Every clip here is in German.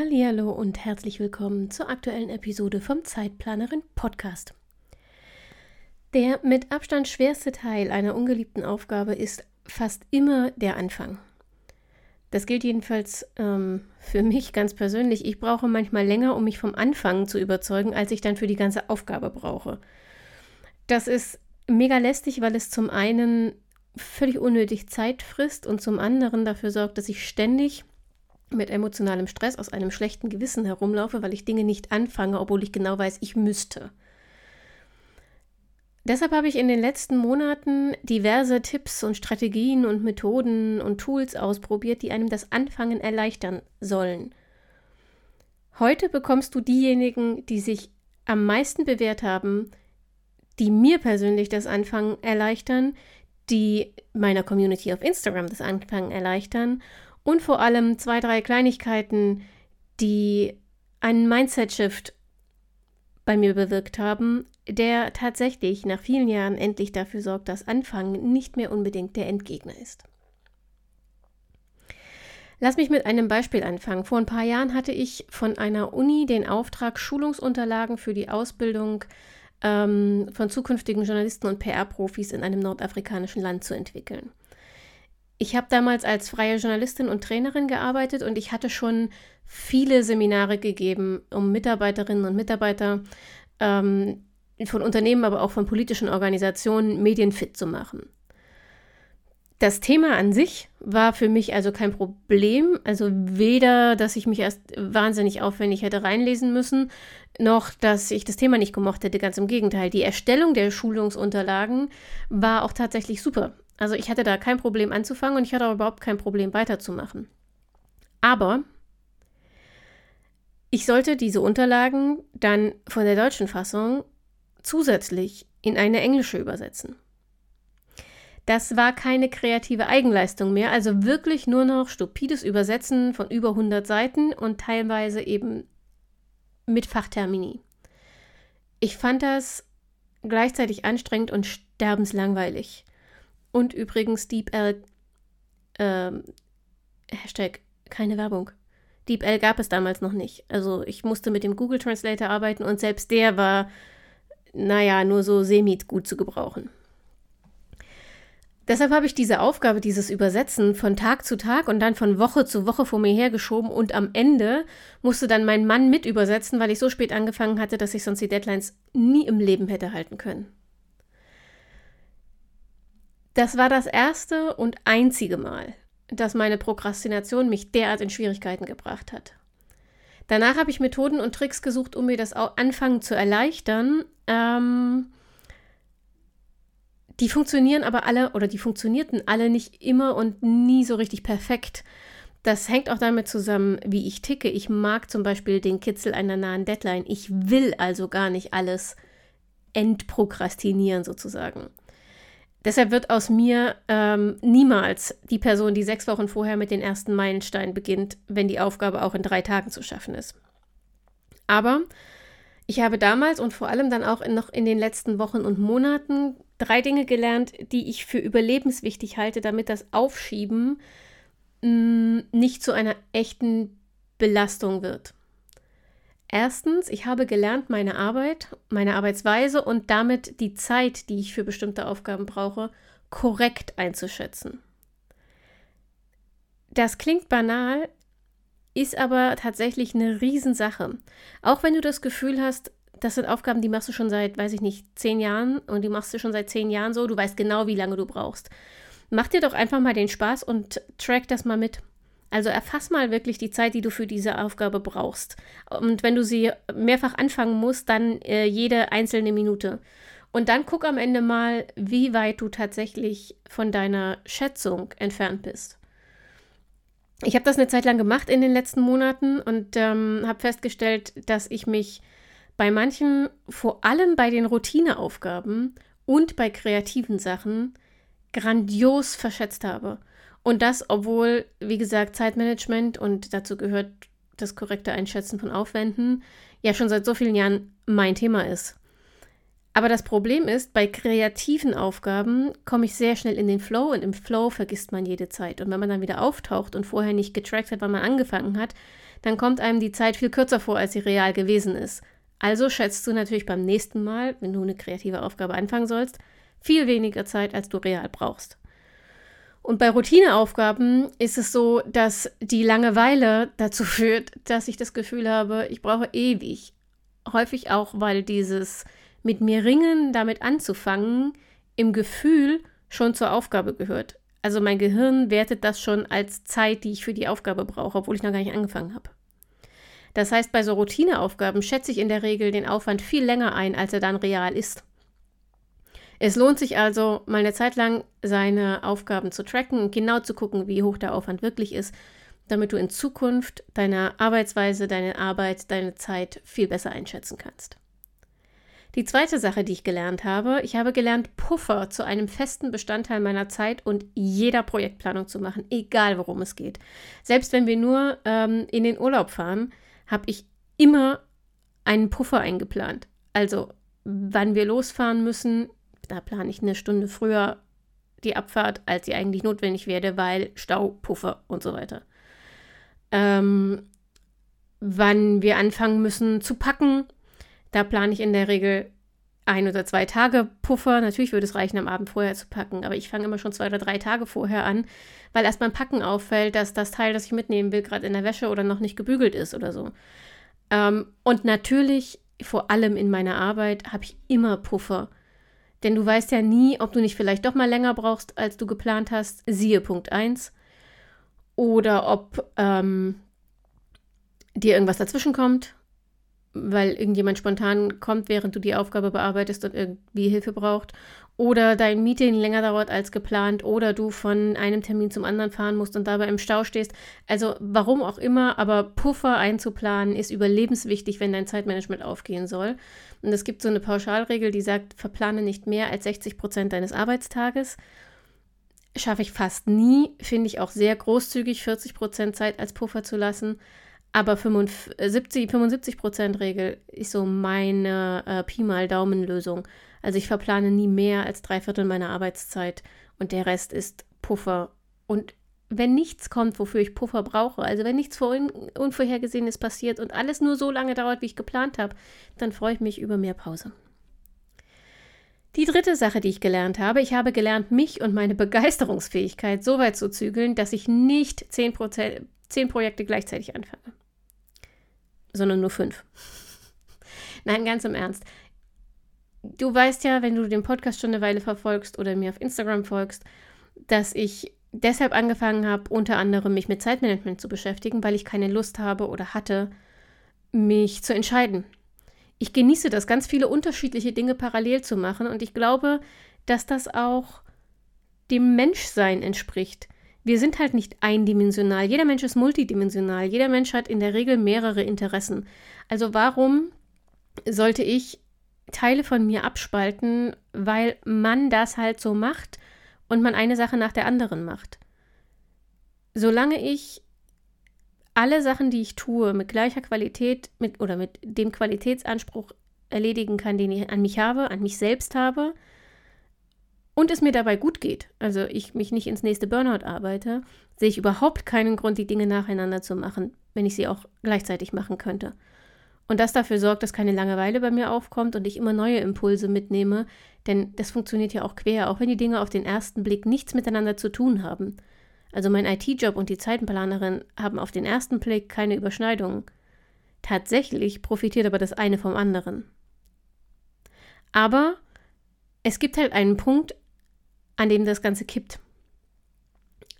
Hallo und herzlich willkommen zur aktuellen Episode vom Zeitplanerin Podcast. Der mit Abstand schwerste Teil einer ungeliebten Aufgabe ist fast immer der Anfang. Das gilt jedenfalls ähm, für mich ganz persönlich. Ich brauche manchmal länger, um mich vom Anfang zu überzeugen, als ich dann für die ganze Aufgabe brauche. Das ist mega lästig, weil es zum einen völlig unnötig Zeit frisst und zum anderen dafür sorgt, dass ich ständig mit emotionalem Stress aus einem schlechten Gewissen herumlaufe, weil ich Dinge nicht anfange, obwohl ich genau weiß, ich müsste. Deshalb habe ich in den letzten Monaten diverse Tipps und Strategien und Methoden und Tools ausprobiert, die einem das Anfangen erleichtern sollen. Heute bekommst du diejenigen, die sich am meisten bewährt haben, die mir persönlich das Anfangen erleichtern, die meiner Community auf Instagram das Anfangen erleichtern und vor allem zwei, drei Kleinigkeiten, die einen Mindset-Shift bei mir bewirkt haben, der tatsächlich nach vielen Jahren endlich dafür sorgt, dass Anfangen nicht mehr unbedingt der Endgegner ist. Lass mich mit einem Beispiel anfangen. Vor ein paar Jahren hatte ich von einer Uni den Auftrag, Schulungsunterlagen für die Ausbildung ähm, von zukünftigen Journalisten und PR-Profis in einem nordafrikanischen Land zu entwickeln. Ich habe damals als freie Journalistin und Trainerin gearbeitet und ich hatte schon viele Seminare gegeben, um Mitarbeiterinnen und Mitarbeiter ähm, von Unternehmen, aber auch von politischen Organisationen medienfit zu machen. Das Thema an sich war für mich also kein Problem. Also weder, dass ich mich erst wahnsinnig aufwendig hätte reinlesen müssen, noch, dass ich das Thema nicht gemocht hätte. Ganz im Gegenteil. Die Erstellung der Schulungsunterlagen war auch tatsächlich super. Also ich hatte da kein Problem anzufangen und ich hatte auch überhaupt kein Problem weiterzumachen. Aber ich sollte diese Unterlagen dann von der deutschen Fassung zusätzlich in eine englische übersetzen. Das war keine kreative Eigenleistung mehr, also wirklich nur noch stupides Übersetzen von über 100 Seiten und teilweise eben mit Fachtermini. Ich fand das gleichzeitig anstrengend und sterbenslangweilig. Und übrigens DeepL, ähm, Hashtag keine Werbung. DeepL gab es damals noch nicht. Also ich musste mit dem Google Translator arbeiten und selbst der war, naja, nur so semi gut zu gebrauchen. Deshalb habe ich diese Aufgabe, dieses Übersetzen von Tag zu Tag und dann von Woche zu Woche vor mir hergeschoben und am Ende musste dann mein Mann mit übersetzen, weil ich so spät angefangen hatte, dass ich sonst die Deadlines nie im Leben hätte halten können. Das war das erste und einzige Mal, dass meine Prokrastination mich derart in Schwierigkeiten gebracht hat. Danach habe ich Methoden und Tricks gesucht, um mir das Anfangen zu erleichtern. Ähm, die funktionieren aber alle oder die funktionierten alle nicht immer und nie so richtig perfekt. Das hängt auch damit zusammen, wie ich ticke. Ich mag zum Beispiel den Kitzel einer nahen Deadline. Ich will also gar nicht alles entprokrastinieren sozusagen. Deshalb wird aus mir ähm, niemals die Person, die sechs Wochen vorher mit den ersten Meilensteinen beginnt, wenn die Aufgabe auch in drei Tagen zu schaffen ist. Aber ich habe damals und vor allem dann auch in, noch in den letzten Wochen und Monaten drei Dinge gelernt, die ich für überlebenswichtig halte, damit das Aufschieben mh, mm, nicht zu einer echten Belastung wird. Erstens, ich habe gelernt, meine Arbeit, meine Arbeitsweise und damit die Zeit, die ich für bestimmte Aufgaben brauche, korrekt einzuschätzen. Das klingt banal, ist aber tatsächlich eine Riesensache. Auch wenn du das Gefühl hast, das sind Aufgaben, die machst du schon seit, weiß ich nicht, zehn Jahren und die machst du schon seit zehn Jahren so, du weißt genau, wie lange du brauchst. Mach dir doch einfach mal den Spaß und track das mal mit. Also erfass mal wirklich die Zeit, die du für diese Aufgabe brauchst. Und wenn du sie mehrfach anfangen musst, dann äh, jede einzelne Minute. Und dann guck am Ende mal, wie weit du tatsächlich von deiner Schätzung entfernt bist. ich habe das eine Zeit lang gemacht in den letzten Monaten und ähm, habe festgestellt, dass ich mich bei manchen, vor allem bei den Routineaufgaben und bei kreativen Sachen, grandios verschätzt habe. Und das, obwohl, wie gesagt, Zeitmanagement und dazu gehört das korrekte Einschätzen von Aufwänden ja schon seit so vielen Jahren mein Thema ist. Aber das Problem ist, bei kreativen Aufgaben komme ich sehr schnell in den Flow und im Flow vergisst man jede Zeit. Und wenn man dann wieder auftaucht und vorher nicht getrackt hat, wann man angefangen hat, dann kommt einem die Zeit viel kürzer vor, als sie real gewesen ist. Also schätzt du natürlich beim nächsten Mal, wenn du eine kreative Aufgabe anfangen sollst, viel weniger Zeit, als du real brauchst. Und bei Routineaufgaben ist es so, dass die Langeweile dazu führt, dass ich das Gefühl habe, ich brauche ewig. Häufig auch, weil dieses mit mir ringen, damit anzufangen, im Gefühl schon zur Aufgabe gehört. Also mein Gehirn wertet das schon als Zeit, die ich für die Aufgabe brauche, obwohl ich noch gar nicht angefangen habe. Das heißt, bei so Routineaufgaben schätze ich in der Regel den Aufwand viel länger ein, als er dann real ist. Es lohnt sich also, mal eine Zeit lang seine Aufgaben zu tracken und genau zu gucken, wie hoch der Aufwand wirklich ist, damit du in Zukunft deine Arbeitsweise, deine Arbeit, deine Zeit viel besser einschätzen kannst. Die zweite Sache, die ich gelernt habe, ich habe gelernt, Puffer zu einem festen Bestandteil meiner Zeit und jeder Projektplanung zu machen, egal worum es geht. Selbst wenn wir nur ähm, in den Urlaub fahren, habe ich immer einen Puffer eingeplant. Also, wann wir losfahren müssen, da plane ich eine Stunde früher die Abfahrt, als sie eigentlich notwendig wäre, weil Stau, Puffer und so weiter. Ähm, wann wir anfangen müssen zu packen, da plane ich in der Regel ein oder zwei Tage Puffer. Natürlich würde es reichen, am Abend vorher zu packen, aber ich fange immer schon zwei oder drei Tage vorher an, weil erst beim Packen auffällt, dass das Teil, das ich mitnehmen will, gerade in der Wäsche oder noch nicht gebügelt ist oder so. Ähm, und natürlich, vor allem in meiner Arbeit, habe ich immer Puffer. Denn du weißt ja nie, ob du nicht vielleicht doch mal länger brauchst, als du geplant hast. Siehe Punkt 1. Oder ob ähm, dir irgendwas dazwischen kommt weil irgendjemand spontan kommt, während du die Aufgabe bearbeitest und irgendwie Hilfe braucht. Oder dein Meeting länger dauert als geplant oder du von einem Termin zum anderen fahren musst und dabei im Stau stehst. Also warum auch immer, aber Puffer einzuplanen ist überlebenswichtig, wenn dein Zeitmanagement aufgehen soll. Und es gibt so eine Pauschalregel, die sagt, verplane nicht mehr als 60 Prozent deines Arbeitstages. Schaffe ich fast nie, finde ich auch sehr großzügig, 40 Prozent Zeit als Puffer zu lassen. Aber 75, 75% Regel ist so meine äh, Pi mal Daumen-Lösung. Also ich verplane nie mehr als drei Viertel meiner Arbeitszeit und der Rest ist Puffer. Und wenn nichts kommt, wofür ich Puffer brauche, also wenn nichts Unvorhergesehenes passiert und alles nur so lange dauert, wie ich geplant habe, dann freue ich mich über mehr Pause. Die dritte Sache, die ich gelernt habe, ich habe gelernt, mich und meine Begeisterungsfähigkeit so weit zu zügeln, dass ich nicht 10%, zehn Projekte gleichzeitig anfange, sondern nur fünf. Nein, ganz im Ernst. Du weißt ja, wenn du den Podcast schon eine Weile verfolgst oder mir auf Instagram folgst, dass ich deshalb angefangen habe, unter anderem mich mit Zeitmanagement zu beschäftigen, weil ich keine Lust habe oder hatte, mich zu entscheiden. Ich genieße das, ganz viele unterschiedliche Dinge parallel zu machen und ich glaube, dass das auch dem Menschsein entspricht wir sind halt nicht eindimensional. Jeder Mensch ist multidimensional. Jeder Mensch hat in der Regel mehrere Interessen. Also warum sollte ich Teile von mir abspalten, weil man das halt so macht und man eine Sache nach der anderen macht? Solange ich alle Sachen, die ich tue, mit gleicher Qualität mit, oder mit dem Qualitätsanspruch erledigen kann, den ich an mich habe, an mich selbst habe, und es mir dabei gut geht, also ich mich nicht ins nächste Burnout arbeite, sehe ich überhaupt keinen Grund, die Dinge nacheinander zu machen, wenn ich sie auch gleichzeitig machen könnte. Und das dafür sorgt, dass keine Langeweile bei mir aufkommt und ich immer neue Impulse mitnehme, denn das funktioniert ja auch quer, auch wenn die Dinge auf den ersten Blick nichts miteinander zu tun haben. Also mein IT-Job und die Zeitenplanerin haben auf den ersten Blick keine Überschneidungen. Tatsächlich profitiert aber das eine vom anderen. Aber es gibt halt einen Punkt, an dem das Ganze kippt.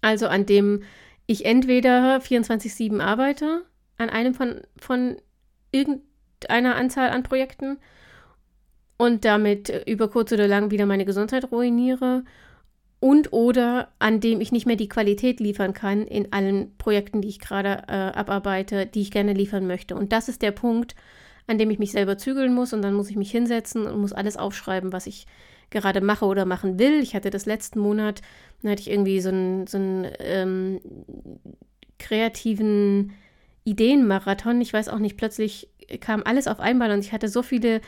Also an dem ich entweder 24-7 arbeite, an einem von, von irgendeiner Anzahl an Projekten und damit über kurz oder lang wieder meine Gesundheit ruiniere und oder an dem ich nicht mehr die Qualität liefern kann in allen Projekten, die ich gerade äh, abarbeite, die ich gerne liefern möchte. Und das ist der Punkt, an dem ich mich selber zügeln muss und dann muss ich mich hinsetzen und muss alles aufschreiben, was ich gerade mache oder machen will. Ich hatte das letzten Monat, da hatte ich irgendwie so einen, so ähm, kreativen Ideenmarathon. Ich weiß auch nicht, plötzlich kam alles auf einmal und ich hatte so viele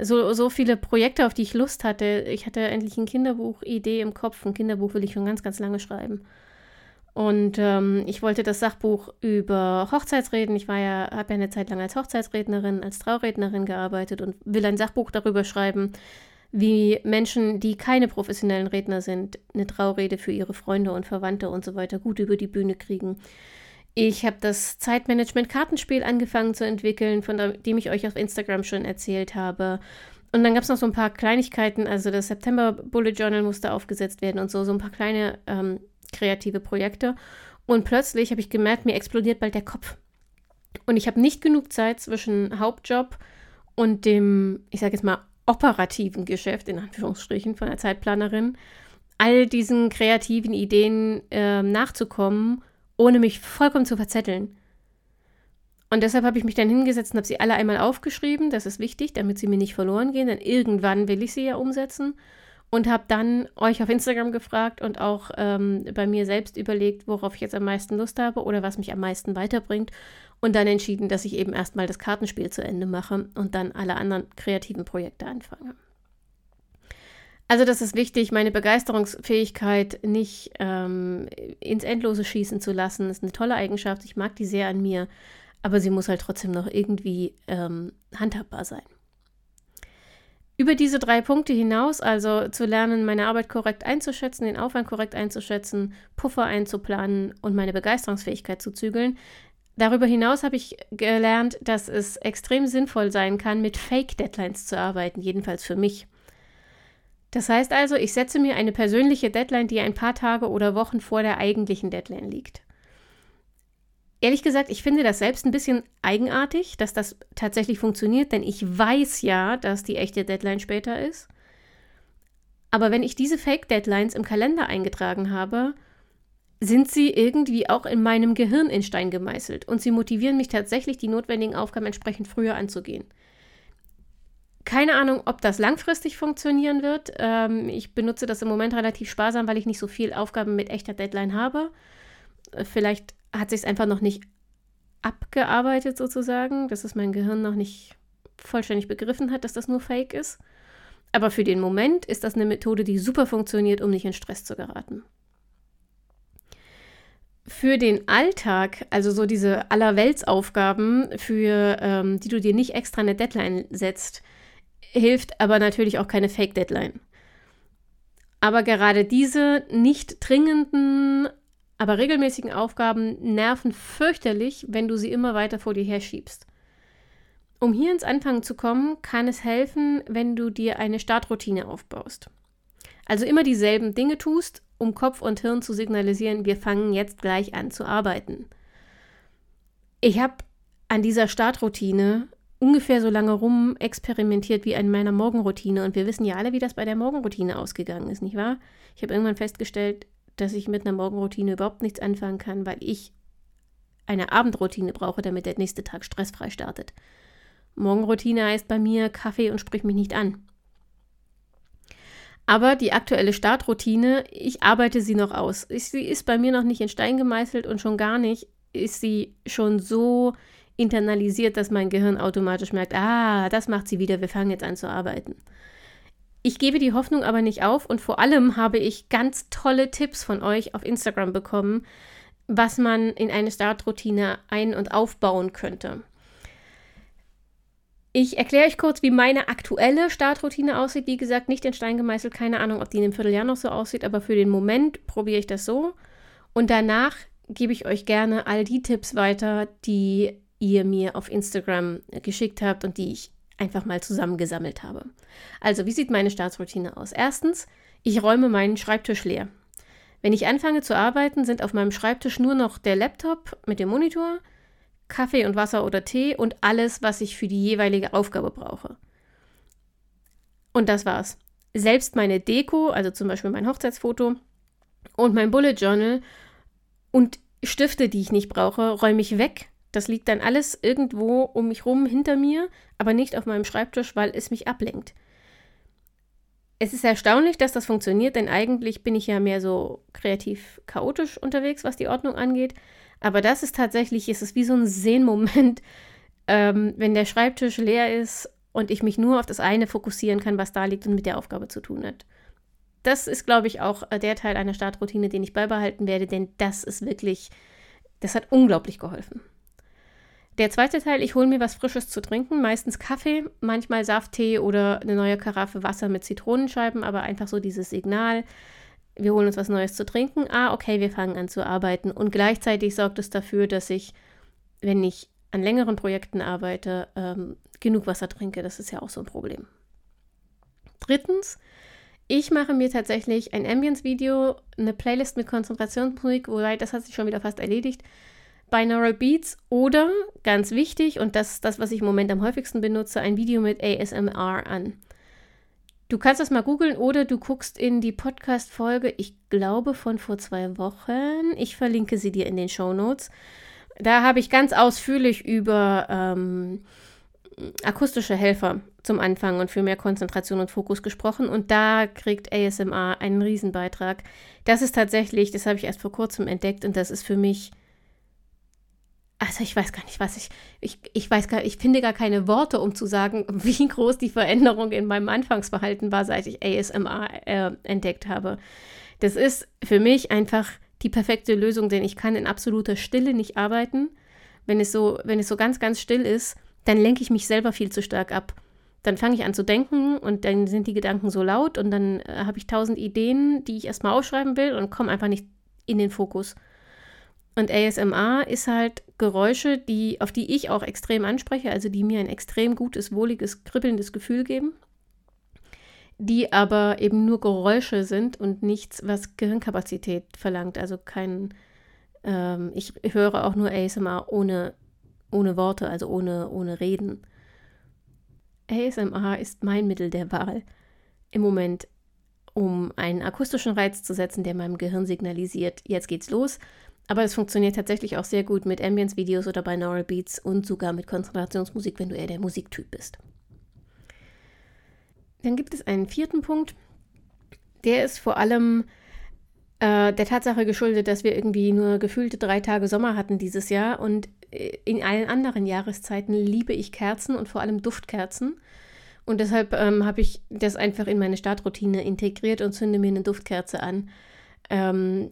so, so viele Projekte, auf die ich Lust hatte. Ich hatte endlich eine Kinderbuch-Idee im Kopf. Ein Kinderbuch will ich schon ganz, ganz lange schreiben. Und ähm, ich wollte das Sachbuch über Hochzeitsreden. Ich war ja, habe ja eine Zeit lang als Hochzeitsrednerin, als Traurednerin gearbeitet und will ein Sachbuch darüber schreiben, wie Menschen, die keine professionellen Redner sind, eine Traurede für ihre Freunde und Verwandte und so weiter gut über die Bühne kriegen. Ich habe das Zeitmanagement-Kartenspiel angefangen zu entwickeln, von dem ich euch auf Instagram schon erzählt habe. Und dann gab es noch so ein paar Kleinigkeiten, also das September Bullet Journal musste aufgesetzt werden und so, so ein paar kleine ähm, kreative Projekte. Und plötzlich habe ich gemerkt, mir explodiert bald der Kopf. Und ich habe nicht genug Zeit zwischen Hauptjob und dem, ich sage jetzt mal, operativen Geschäft, in Anführungsstrichen, von der Zeitplanerin, all diesen kreativen Ideen äh, nachzukommen ohne mich vollkommen zu verzetteln. Und deshalb habe ich mich dann hingesetzt und habe sie alle einmal aufgeschrieben. Das ist wichtig, damit sie mir nicht verloren gehen, denn irgendwann will ich sie ja umsetzen. Und habe dann euch auf Instagram gefragt und auch ähm, bei mir selbst überlegt, worauf ich jetzt am meisten Lust habe oder was mich am meisten weiterbringt. Und dann entschieden, dass ich eben erstmal das Kartenspiel zu Ende mache und dann alle anderen kreativen Projekte anfange. Also das ist wichtig, meine Begeisterungsfähigkeit nicht ähm, ins Endlose schießen zu lassen. Das ist eine tolle Eigenschaft. Ich mag die sehr an mir, aber sie muss halt trotzdem noch irgendwie ähm, handhabbar sein. Über diese drei Punkte hinaus, also zu lernen, meine Arbeit korrekt einzuschätzen, den Aufwand korrekt einzuschätzen, Puffer einzuplanen und meine Begeisterungsfähigkeit zu zügeln, Darüber hinaus habe ich gelernt, dass es extrem sinnvoll sein kann, mit Fake-Deadlines zu arbeiten, jedenfalls für mich. Das heißt also, ich setze mir eine persönliche Deadline, die ein paar Tage oder Wochen vor der eigentlichen Deadline liegt. Ehrlich gesagt, ich finde das selbst ein bisschen eigenartig, dass das tatsächlich funktioniert, denn ich weiß ja, dass die echte Deadline später ist. Aber wenn ich diese Fake-Deadlines im Kalender eingetragen habe, sind sie irgendwie auch in meinem Gehirn in Stein gemeißelt und sie motivieren mich tatsächlich, die notwendigen Aufgaben entsprechend früher anzugehen. Keine Ahnung, ob das langfristig funktionieren wird. Ähm, ich benutze das im Moment relativ sparsam, weil ich nicht so viel Aufgaben mit echter Deadline habe. Äh, vielleicht hat sich es einfach noch nicht abgearbeitet sozusagen, dass es mein Gehirn noch nicht vollständig begriffen hat, dass das nur Fake ist. Aber für den Moment ist das eine Methode, die super funktioniert, um nicht in Stress zu geraten. Für den Alltag, also so diese Allerweltsaufgaben, für ähm, die du dir nicht extra eine Deadline setzt, hilft aber natürlich auch keine Fake-Deadline. Aber gerade diese nicht dringenden, aber regelmäßigen Aufgaben nerven fürchterlich, wenn du sie immer weiter vor dir herschiebst. Um hier ins Anfangen zu kommen, kann es helfen, wenn du dir eine Startroutine aufbaust. Also immer dieselben Dinge tust, um Kopf und Hirn zu signalisieren, wir fangen jetzt gleich an zu arbeiten. Ich habe an dieser Startroutine ungefähr so lange rum experimentiert wie an meiner Morgenroutine. Und wir wissen ja alle, wie das bei der Morgenroutine ausgegangen ist, nicht wahr? Ich habe irgendwann festgestellt, dass ich mit einer Morgenroutine überhaupt nichts anfangen kann, weil ich eine Abendroutine brauche, damit der nächste Tag stressfrei startet. Morgenroutine heißt bei mir Kaffee und sprich mich nicht an. Aber die aktuelle Startroutine, ich arbeite sie noch aus. Sie ist bei mir noch nicht in Stein gemeißelt und schon gar nicht ist sie schon so internalisiert, dass mein Gehirn automatisch merkt, ah, das macht sie wieder, wir fangen jetzt an zu arbeiten. Ich gebe die Hoffnung aber nicht auf und vor allem habe ich ganz tolle Tipps von euch auf Instagram bekommen, was man in eine Startroutine ein- und aufbauen könnte. Ich erkläre euch kurz, wie meine aktuelle Startroutine aussieht. Wie gesagt, nicht in Stein gemeißelt, keine Ahnung, ob die in einem Vierteljahr noch so aussieht, aber für den Moment probiere ich das so. Und danach gebe ich euch gerne all die Tipps weiter, die ihr mir auf Instagram geschickt habt und die ich einfach mal zusammengesammelt habe. Also, wie sieht meine Startsroutine aus? Erstens, ich räume meinen Schreibtisch leer. Wenn ich anfange zu arbeiten, sind auf meinem Schreibtisch nur noch der Laptop mit dem Monitor, Kaffee und Wasser oder Tee und alles, was ich für die jeweilige Aufgabe brauche. Und das war's. Selbst meine Deko, also zum Beispiel mein Hochzeitsfoto, Und mein Bullet Journal und Stifte, die ich nicht brauche, räume ich weg. Das liegt dann alles irgendwo um mich rum hinter mir, aber nicht auf meinem Schreibtisch, weil es mich ablenkt. Es ist erstaunlich, dass das funktioniert, denn eigentlich bin ich ja mehr so kreativ chaotisch unterwegs, was die Ordnung angeht. Aber das ist tatsächlich, ist es wie so ein Sehnmoment, ähm, wenn der Schreibtisch leer ist und ich mich nur auf das eine fokussieren kann, was da liegt und mit der Aufgabe zu tun hat. Das ist, glaube ich, auch äh, der Teil einer Startroutine, den ich beibehalten werde, denn das ist wirklich, das hat unglaublich geholfen. Der zweite Teil, ich hole mir was Frisches zu trinken, meistens Kaffee, manchmal Safttee oder eine neue Karaffe Wasser mit Zitronenscheiben, aber einfach so dieses Signal, wir holen uns was Neues zu trinken, ah, okay, wir fangen an zu arbeiten. Und gleichzeitig sorgt es dafür, dass ich, wenn ich an längeren Projekten arbeite, ähm, genug Wasser trinke. Das ist ja auch so ein Problem. Drittens, ich mache mir tatsächlich ein Ambience-Video, eine Playlist mit Konzentrationsmusik, wobei das hat sich schon wieder fast erledigt Binaural Beats oder, ganz wichtig, und das ist das, was ich im Moment am häufigsten benutze, ein Video mit ASMR an. Du kannst das mal googeln oder du guckst in die Podcast-Folge, ich glaube von vor zwei Wochen. Ich verlinke sie dir in den Show Notes. Da habe ich ganz ausführlich über ähm, akustische Helfer zum Anfang und für mehr Konzentration und Fokus gesprochen. Und da kriegt ASMR einen Riesenbeitrag. Das ist tatsächlich, das habe ich erst vor kurzem entdeckt und das ist für mich also ich weiß gar nicht, was ich, ich, ich weiß gar, ich finde gar keine Worte, um zu sagen, wie groß die Veränderung in meinem Anfangsverhalten war, seit ich ASMR äh, entdeckt habe. Das ist für mich einfach die perfekte Lösung, denn ich kann in absoluter Stille nicht arbeiten. Wenn es so, wenn es so ganz, ganz still ist, dann lenke ich mich selber viel zu stark ab. Dann fange ich an zu denken und dann sind die Gedanken so laut und dann äh, habe ich tausend Ideen, die ich erstmal aufschreiben will und komme einfach nicht in den Fokus. Und ASMR ist halt Geräusche, die, auf die ich auch extrem anspreche, also die mir ein extrem gutes, wohliges, kribbelndes Gefühl geben, die aber eben nur Geräusche sind und nichts, was Gehirnkapazität verlangt. Also kein, ähm, ich höre auch nur ASMR ohne, ohne Worte, also ohne, ohne Reden. ASMR ist mein Mittel der Wahl im Moment, um einen akustischen Reiz zu setzen, der meinem Gehirn signalisiert, jetzt geht's los aber es funktioniert tatsächlich auch sehr gut mit Ambience-Videos oder Binaural Beats und sogar mit Konzentrationsmusik, wenn du eher der Musiktyp bist. Dann gibt es einen vierten Punkt. Der ist vor allem äh, der Tatsache geschuldet, dass wir irgendwie nur gefühlte drei Tage Sommer hatten dieses Jahr. Und äh, in allen anderen Jahreszeiten liebe ich Kerzen und vor allem Duftkerzen. Und deshalb ähm, habe ich das einfach in meine Startroutine integriert und zünde mir eine Duftkerze an. Ähm,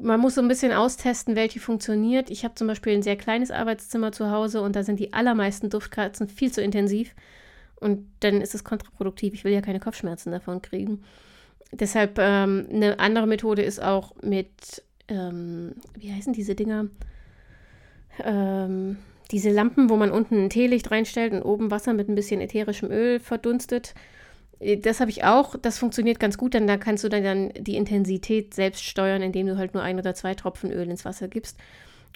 man muss so ein bisschen austesten, welche funktioniert. Ich habe zum Beispiel ein sehr kleines Arbeitszimmer zu Hause und da sind die allermeisten Duftkerzen viel zu intensiv. Und dann ist es kontraproduktiv. Ich will ja keine Kopfschmerzen davon kriegen. Deshalb ähm, eine andere Methode ist auch mit, ähm, wie heißen diese Dinger? Ähm, diese Lampen, wo man unten ein Teelicht reinstellt und oben Wasser mit ein bisschen ätherischem Öl verdunstet. Äh, das habe ich auch. Das funktioniert ganz gut, denn da kannst du dann, dann die Intensität selbst steuern, indem du halt nur ein oder zwei Tropfen Öl ins Wasser gibst.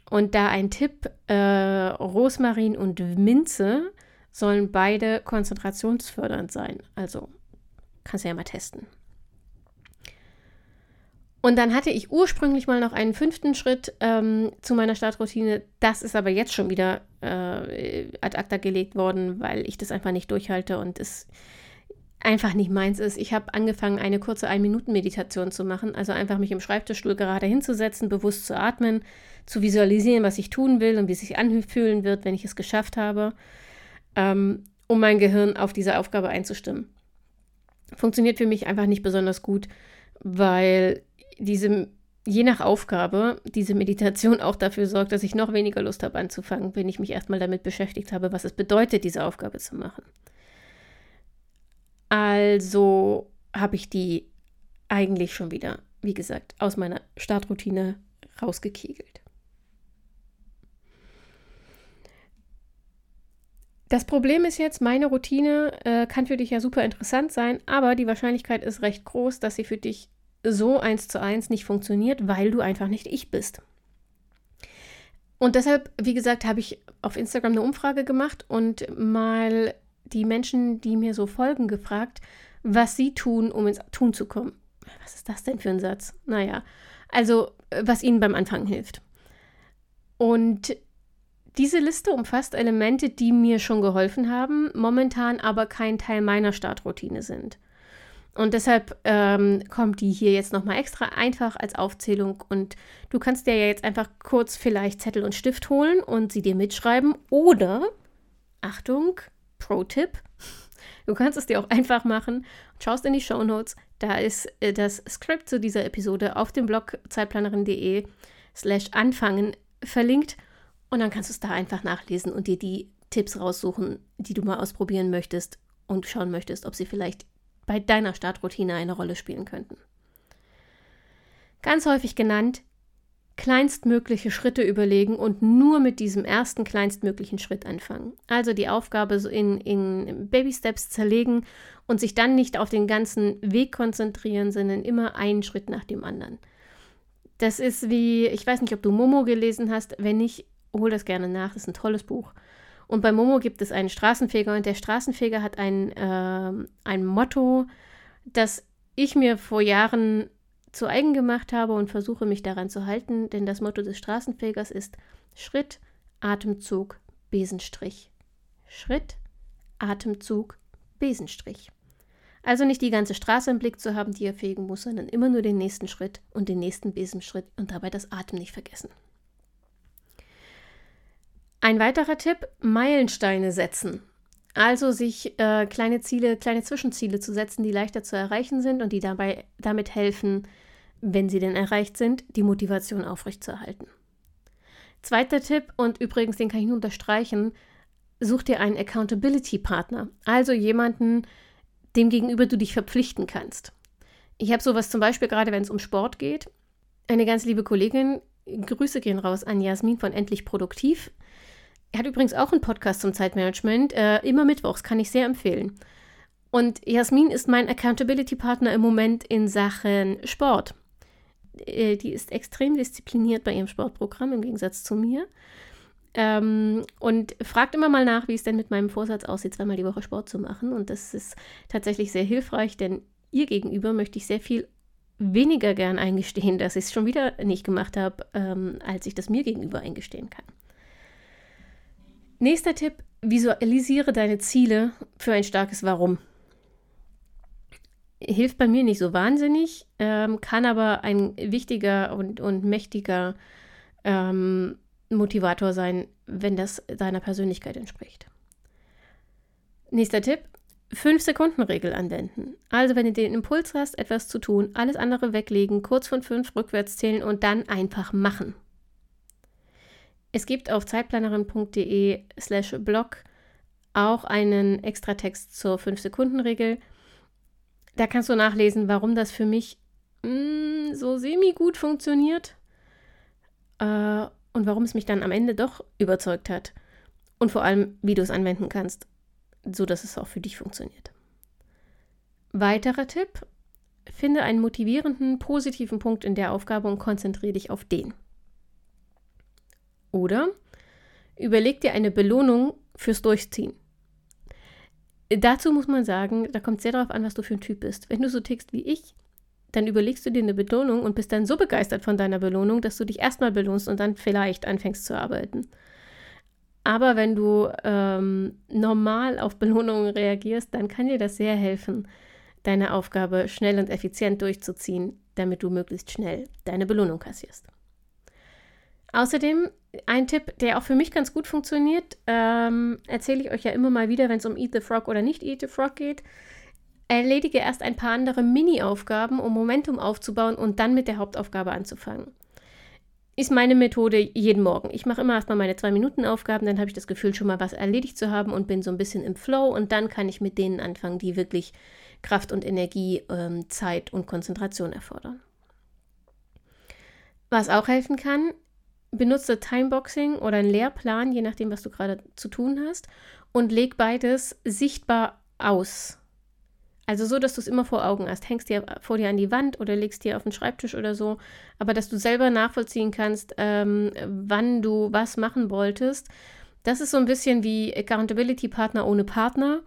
Und da ein Tipp: äh, Rosmarin und Minze sollen beide konzentrationsfördernd sein. Also kannst du ja mal testen. Und dann hatte ich ursprünglich mal noch einen fünften Schritt ähm, zu meiner Startroutine. Das ist aber jetzt schon wieder äh, ad acta gelegt worden, weil ich das einfach nicht durchhalte und es einfach nicht meins ist. Ich habe angefangen, eine kurze Ein-Minuten-Meditation zu machen, also einfach mich im Schreibtischstuhl gerade hinzusetzen, bewusst zu atmen, zu visualisieren, was ich tun will und wie es sich anfühlen wird, wenn ich es geschafft habe, ähm, um mein Gehirn auf diese Aufgabe einzustimmen. Funktioniert für mich einfach nicht besonders gut, weil diese, je nach Aufgabe, diese Meditation auch dafür sorgt, dass ich noch weniger Lust habe anzufangen, wenn ich mich erstmal damit beschäftigt habe, was es bedeutet, diese Aufgabe zu machen. Also habe ich die eigentlich schon wieder, wie gesagt, aus meiner Startroutine rausgekegelt. Das Problem ist jetzt, meine Routine äh, kann für dich ja super interessant sein, aber die Wahrscheinlichkeit ist recht groß, dass sie für dich so eins zu eins nicht funktioniert, weil du einfach nicht ich bist. Und deshalb, wie gesagt, habe ich auf Instagram eine Umfrage gemacht und mal die Menschen, die mir so folgen, gefragt, was sie tun, um ins Tun zu kommen. Was ist das denn für ein Satz? Naja, Also, was ihnen beim Anfang hilft. Und diese Liste umfasst Elemente, die mir schon geholfen haben, momentan aber kein Teil meiner Startroutine sind. Und deshalb ähm, kommt die hier jetzt nochmal extra einfach als Aufzählung. Und du kannst dir ja jetzt einfach kurz vielleicht Zettel und Stift holen und sie dir mitschreiben. Oder, Achtung, Pro-Tipp, du kannst es dir auch einfach machen. Schaust in die Show Notes. Da ist äh, das Skript zu dieser Episode auf dem Blog zeitplanerin.de slash anfangen verlinkt. Und dann kannst du es da einfach nachlesen und dir die Tipps raussuchen, die du mal ausprobieren möchtest und schauen möchtest, ob sie vielleicht bei deiner Startroutine eine Rolle spielen könnten. Ganz häufig genannt, kleinstmögliche Schritte überlegen und nur mit diesem ersten kleinstmöglichen Schritt anfangen. Also die Aufgabe in, in Baby-Steps zerlegen und sich dann nicht auf den ganzen Weg konzentrieren, sondern immer einen Schritt nach dem anderen. Das ist wie, ich weiß nicht, ob du Momo gelesen hast. Wenn nicht, hol das gerne nach. Das ist ein tolles Buch. Und bei Momo gibt es einen Straßenfeger und der Straßenfeger hat ein, äh, ein Motto, das ich mir vor Jahren zu eigen gemacht habe und versuche mich daran zu halten, denn das Motto des Straßenfegers ist Schritt, Atemzug, Besenstrich. Schritt, Atemzug, Besenstrich. Also nicht die ganze Straße im Blick zu haben, die er fegen muss, sondern immer nur den nächsten Schritt und den nächsten Besenschritt und dabei das Atem nicht vergessen. Ein weiterer Tipp, Meilensteine setzen. Also sich äh, kleine Ziele, kleine Zwischenziele zu setzen, die leichter zu erreichen sind und die dabei damit helfen, wenn sie denn erreicht sind, die Motivation aufrechtzuerhalten. Zweiter Tipp, und übrigens, den kann ich nur unterstreichen, such dir einen Accountability-Partner, also jemanden, dem gegenüber du dich verpflichten kannst. Ich habe sowas zum Beispiel gerade, wenn es um Sport geht. Eine ganz liebe Kollegin, Grüße gehen raus an Jasmin von Endlich Produktiv, er hat übrigens auch einen Podcast zum Zeitmanagement, äh, immer mittwochs, kann ich sehr empfehlen. Und Jasmin ist mein Accountability-Partner im Moment in Sachen Sport. Äh, die ist extrem diszipliniert bei ihrem Sportprogramm im Gegensatz zu mir. Ähm, und fragt immer mal nach, wie es denn mit meinem Vorsatz aussieht, zweimal die Woche Sport zu machen. Und das ist tatsächlich sehr hilfreich, denn ihr gegenüber möchte ich sehr viel weniger gern eingestehen, dass ich es schon wieder nicht gemacht habe, ähm, als ich das mir gegenüber eingestehen kann. Nächster Tipp, visualisiere deine Ziele für ein starkes Warum. Hilft bei mir nicht so wahnsinnig, ähm, kann aber ein wichtiger und, und mächtiger ähm, Motivator sein, wenn das deiner Persönlichkeit entspricht. Nächster Tipp, 5-Sekunden-Regel anwenden. Also wenn du den Impuls hast, etwas zu tun, alles andere weglegen, kurz von 5 rückwärts zählen und dann einfach machen. Es gibt auf zeitplanerin.de slash blog auch einen Extratext zur 5-Sekunden-Regel. Da kannst du nachlesen, warum das für mich mh, mm, so semi-gut funktioniert äh, und warum es mich dann am Ende doch überzeugt hat. Und vor allem, wie du es anwenden kannst, so dass es auch für dich funktioniert. Weiterer Tipp: Finde einen motivierenden, positiven Punkt in der Aufgabe und konzentriere dich auf den. Oder überleg dir eine Belohnung fürs Durchziehen. Dazu muss man sagen, da kommt sehr darauf an, was du für ein Typ bist. Wenn du so tickst wie ich, dann überlegst du dir eine Belohnung und bist dann so begeistert von deiner Belohnung, dass du dich erstmal belohnst und dann vielleicht anfängst zu arbeiten. Aber wenn du ähm, normal auf Belohnungen reagierst, dann kann dir das sehr helfen, deine Aufgabe schnell und effizient durchzuziehen, damit du möglichst schnell deine Belohnung kassierst. Außerdem ein Tipp, der auch für mich ganz gut funktioniert, ähm, erzähle ich euch ja immer mal wieder, wenn es um Eat the Frog oder nicht Eat the Frog geht. Erledige erst ein paar andere Mini-Aufgaben, um Momentum aufzubauen und dann mit der Hauptaufgabe anzufangen. Ist meine Methode jeden Morgen. Ich mache immer erstmal meine zwei Minuten Aufgaben, dann habe ich das Gefühl, schon mal was erledigt zu haben und bin so ein bisschen im Flow und dann kann ich mit denen anfangen, die wirklich Kraft und Energie, ähm, Zeit und Konzentration erfordern. Was auch helfen kann, benutze Timeboxing oder einen Lehrplan, je nachdem, was du gerade zu tun hast, und leg beides sichtbar aus. Also so, dass du es immer vor Augen hast. Hängst dir vor dir an die Wand oder legst dir auf den Schreibtisch oder so, aber dass du selber nachvollziehen kannst, ähm, wann du was machen wolltest. Das ist so ein bisschen wie Accountability Partner ohne Partner.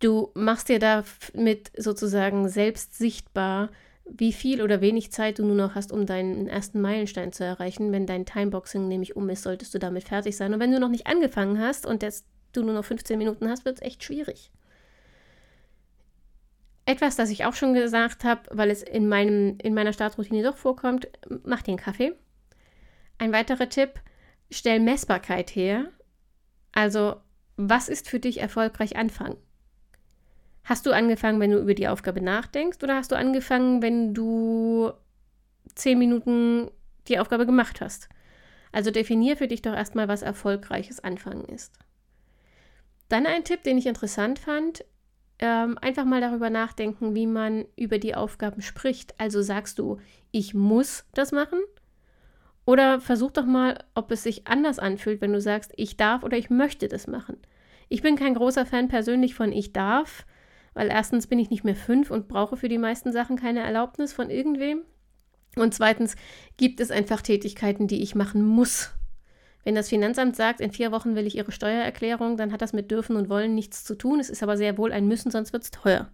Du machst dir damit sozusagen selbst sichtbar, wie viel oder wenig Zeit du nur noch hast, um deinen ersten Meilenstein zu erreichen. Wenn dein Timeboxing nämlich um ist, solltest du damit fertig sein. Und wenn du noch nicht angefangen hast und jetzt du nur noch 15 Minuten hast, wird es echt schwierig. Etwas, das ich auch schon gesagt habe, weil es in, meinem, in meiner Startroutine doch vorkommt, mach den Kaffee. Ein weiterer Tipp, stell Messbarkeit her. Also, was ist für dich erfolgreich anfangen? Hast du angefangen, wenn du über die Aufgabe nachdenkst, oder hast du angefangen, wenn du zehn Minuten die Aufgabe gemacht hast? Also definier für dich doch erstmal, was erfolgreiches Anfangen ist. Dann ein Tipp, den ich interessant fand, ähm, einfach mal darüber nachdenken, wie man über die Aufgaben spricht. Also sagst du, ich muss das machen? Oder versuch doch mal, ob es sich anders anfühlt, wenn du sagst, ich darf oder ich möchte das machen. Ich bin kein großer Fan persönlich von ich darf, weil erstens bin ich nicht mehr fünf und brauche für die meisten Sachen keine Erlaubnis von irgendwem. Und zweitens gibt es einfach Tätigkeiten, die ich machen muss. Wenn das Finanzamt sagt, in vier Wochen will ich Ihre Steuererklärung, dann hat das mit dürfen und wollen nichts zu tun. Es ist aber sehr wohl ein Müssen, sonst wird es teuer.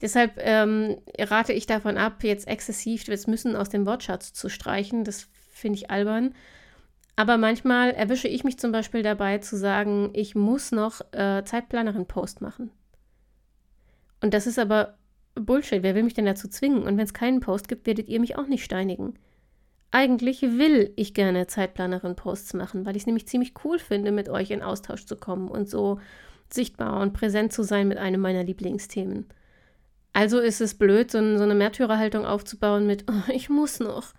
Deshalb ähm, rate ich davon ab, jetzt exzessiv das Müssen aus dem Wortschatz zu streichen. Das finde ich albern. Aber manchmal erwische ich mich zum Beispiel dabei zu sagen, ich muss noch äh, Zeitplanerin-Post machen. Und das ist aber Bullshit. Wer will mich denn dazu zwingen? Und wenn es keinen Post gibt, werdet ihr mich auch nicht steinigen. Eigentlich will ich gerne Zeitplanerin-Posts machen, weil ich es nämlich ziemlich cool finde, mit euch in Austausch zu kommen und so sichtbar und präsent zu sein mit einem meiner Lieblingsthemen. Also ist es blöd, so, so eine Märtyrerhaltung aufzubauen mit, oh, ich muss noch.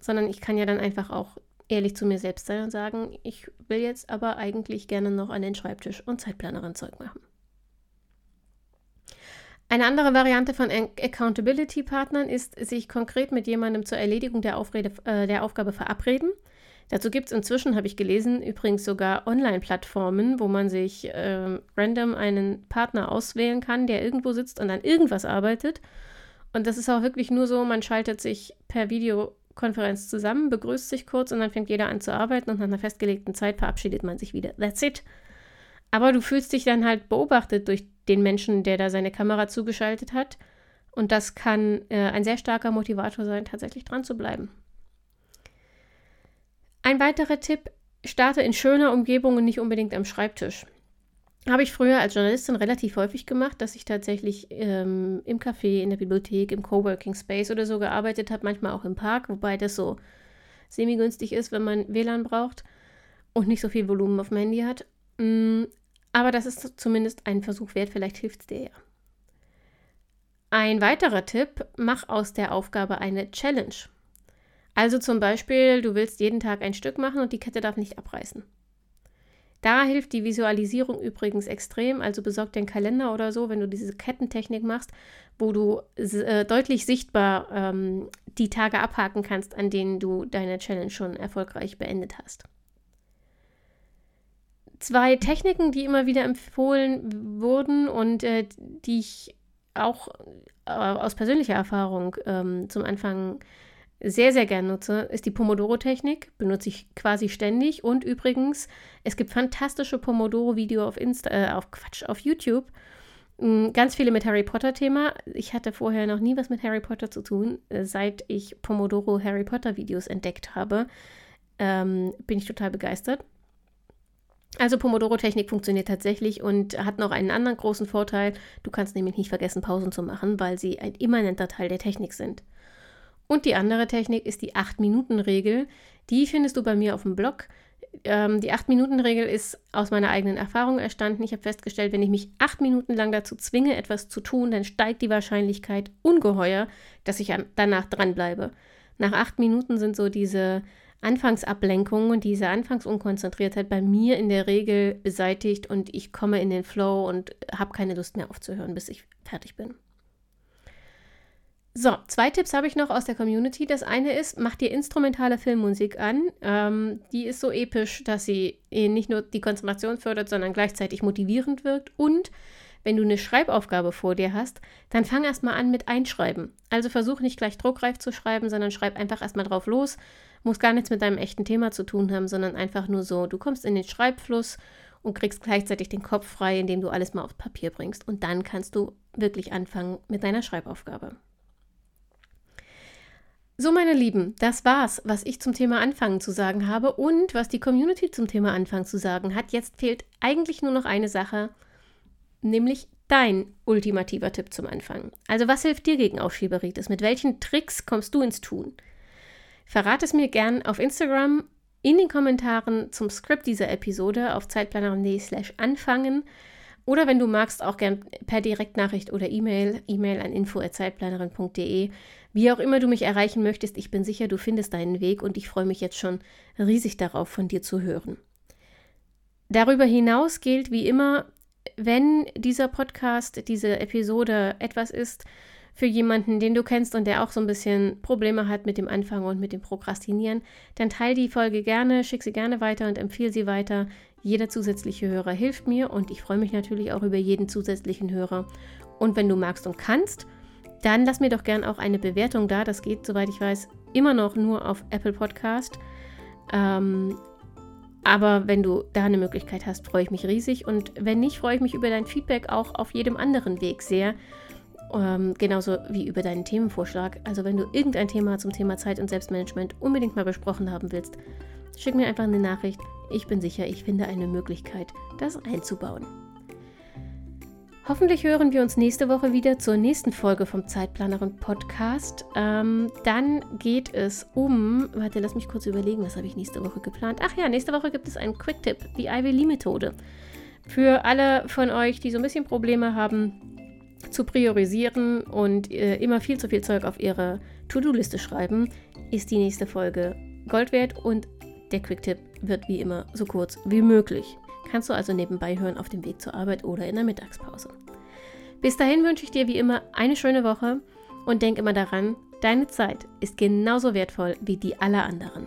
Sondern ich kann ja dann einfach auch ehrlich zu mir selbst sein und sagen, ich will jetzt aber eigentlich gerne noch an den Schreibtisch und Zeitplanerin-Zeug machen. Eine andere Variante von Accountability-Partnern ist, sich konkret mit jemandem zur Erledigung der, Aufrede, äh, der Aufgabe verabreden. Dazu gibt es inzwischen, habe ich gelesen, übrigens sogar Online-Plattformen, wo man sich äh, random einen Partner auswählen kann, der irgendwo sitzt und an irgendwas arbeitet. Und das ist auch wirklich nur so, man schaltet sich per Videokonferenz zusammen, begrüßt sich kurz und dann fängt jeder an zu arbeiten und nach einer festgelegten Zeit verabschiedet man sich wieder. That's it. Aber du fühlst dich dann halt beobachtet durch den Menschen, der da seine Kamera zugeschaltet hat. Und das kann äh, ein sehr starker Motivator sein, tatsächlich dran zu bleiben. Ein weiterer Tipp, starte in schöner Umgebung und nicht unbedingt am Schreibtisch. Habe ich früher als Journalistin relativ häufig gemacht, dass ich tatsächlich ähm, im Café, in der Bibliothek, im Coworking Space oder so gearbeitet habe, manchmal auch im Park, wobei das so semi-günstig ist, wenn man WLAN braucht und nicht so viel Volumen auf dem Handy hat. Aber das ist zumindest ein Versuch wert, vielleicht hilft es dir ja. Ein weiterer Tipp, mach aus der Aufgabe eine Challenge. Also zum Beispiel, du willst jeden Tag ein Stück machen und die Kette darf nicht abreißen. Da hilft die Visualisierung übrigens extrem. Also besorg einen Kalender oder so, wenn du diese Kettentechnik machst, wo du äh, deutlich sichtbar ähm, die Tage abhaken kannst, an denen du deine Challenge schon erfolgreich beendet hast. Zwei Techniken, die immer wieder empfohlen wurden und äh, die ich auch äh, aus persönlicher Erfahrung ähm, zum Anfang sehr, sehr gern nutze, ist die Pomodoro-Technik. Benutze ich quasi ständig. Und übrigens, es gibt fantastische Pomodoro-Videos auf Insta, äh, auf Quatsch, auf YouTube. Mm, ganz viele mit Harry Potter-Thema. Ich hatte vorher noch nie was mit Harry Potter zu tun. Äh, seit ich Pomodoro Harry Potter-Videos entdeckt habe, ähm, bin ich total begeistert. Also Pomodoro-Technik funktioniert tatsächlich und hat noch einen anderen großen Vorteil. Du kannst nämlich nicht vergessen, Pausen zu machen, weil sie ein immanenter Teil der Technik sind. Und die andere Technik ist die 8-Minuten-Regel. Die findest du bei mir auf dem Blog. Ähm, die 8-Minuten-Regel ist aus meiner eigenen Erfahrung erstanden. Ich habe festgestellt, wenn ich mich 8 Minuten lang dazu zwinge, etwas zu tun, dann steigt die Wahrscheinlichkeit ungeheuer, dass ich danach dranbleibe. Nach 8 Minuten sind so diese Anfangsablenkung und diese Anfangsunkonzentriertheit bei mir in der Regel beseitigt und ich komme in den Flow und habe keine Lust mehr aufzuhören, bis ich fertig bin. So, zwei Tipps habe ich noch aus der Community. Das eine ist, mach dir instrumentale Filmmusik an. Ähm, die ist so episch, dass sie nicht nur die Konzentration fördert, sondern gleichzeitig motivierend wirkt. Und wenn du eine Schreibaufgabe vor dir hast, dann fang erstmal an mit Einschreiben. Also versuch nicht gleich druckreif zu schreiben, sondern schreib einfach erstmal drauf los muss gar nichts mit deinem echten Thema zu tun haben, sondern einfach nur so, du kommst in den Schreibfluss und kriegst gleichzeitig den Kopf frei, indem du alles mal aufs Papier bringst. Und dann kannst du wirklich anfangen mit deiner Schreibaufgabe. So, meine Lieben, das war's, was ich zum Thema Anfangen zu sagen habe und was die Community zum Thema Anfangen zu sagen hat. Jetzt fehlt eigentlich nur noch eine Sache, nämlich dein ultimativer Tipp zum Anfang. Also, was hilft dir gegen Aufschieberitis? Mit welchen Tricks kommst du ins Tun? Verrat es mir gern auf Instagram in den Kommentaren zum Skript dieser Episode auf zeitplanerin.de slash anfangen oder wenn du magst, auch gern per Direktnachricht oder E-Mail, E-Mail an info.zeitplanerin.de. Wie auch immer du mich erreichen möchtest, ich bin sicher, du findest deinen Weg und ich freue mich jetzt schon riesig darauf, von dir zu hören. Darüber hinaus gilt wie immer, wenn dieser Podcast, diese Episode etwas ist, für jemanden, den du kennst und der auch so ein bisschen Probleme hat mit dem Anfang und mit dem Prokrastinieren, dann teile die Folge gerne, schick sie gerne weiter und empfehle sie weiter. Jeder zusätzliche Hörer hilft mir und ich freue mich natürlich auch über jeden zusätzlichen Hörer. Und wenn du magst und kannst, dann lass mir doch gerne auch eine Bewertung da. Das geht, soweit ich weiß, immer noch nur auf Apple Podcast. Ähm, aber wenn du da eine Möglichkeit hast, freue ich mich riesig. Und wenn nicht, freue ich mich über dein Feedback auch auf jedem anderen Weg sehr. Ähm, genauso wie über deinen Themenvorschlag. Also wenn du irgendein Thema zum Thema Zeit und Selbstmanagement unbedingt mal besprochen haben willst, schick mir einfach eine Nachricht. Ich bin sicher, ich finde eine Möglichkeit, das einzubauen. Hoffentlich hören wir uns nächste Woche wieder zur nächsten Folge vom Zeitplanerin Podcast. Ähm, dann geht es um, warte, lass mich kurz überlegen, was habe ich nächste Woche geplant? Ach ja, nächste Woche gibt es einen Quick-Tipp, die Ivy Lee Methode. Für alle von euch, die so ein bisschen Probleme haben, zu priorisieren und äh, immer viel zu viel Zeug auf ihre To-Do-Liste schreiben, ist die nächste Folge Gold wert und der Quick-Tipp wird wie immer so kurz wie möglich. Kannst du also nebenbei hören auf dem Weg zur Arbeit oder in der Mittagspause. Bis dahin wünsche ich dir wie immer eine schöne Woche und denk immer daran, deine Zeit ist genauso wertvoll wie die aller anderen.